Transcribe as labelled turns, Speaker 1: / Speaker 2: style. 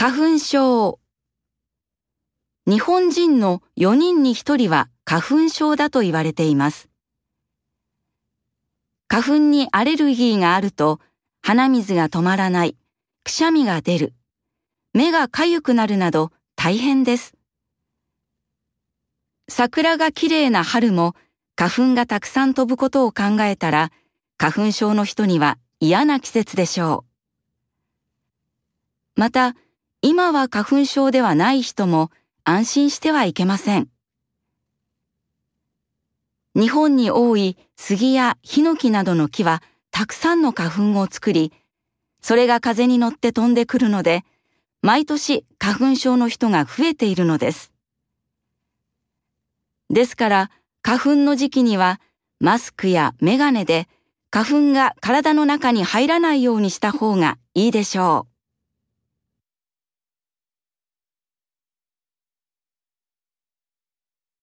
Speaker 1: 花粉症日本人の4人に1人は花粉症だと言われています。花粉にアレルギーがあると鼻水が止まらない、くしゃみが出る、目がかゆくなるなど大変です。桜がきれいな春も花粉がたくさん飛ぶことを考えたら花粉症の人には嫌な季節でしょう。また、今は花粉症ではない人も安心してはいけません。日本に多い杉やヒノキなどの木はたくさんの花粉を作り、それが風に乗って飛んでくるので、毎年花粉症の人が増えているのです。ですから、花粉の時期にはマスクやメガネで花粉が体の中に入らないようにした方がいいでしょう。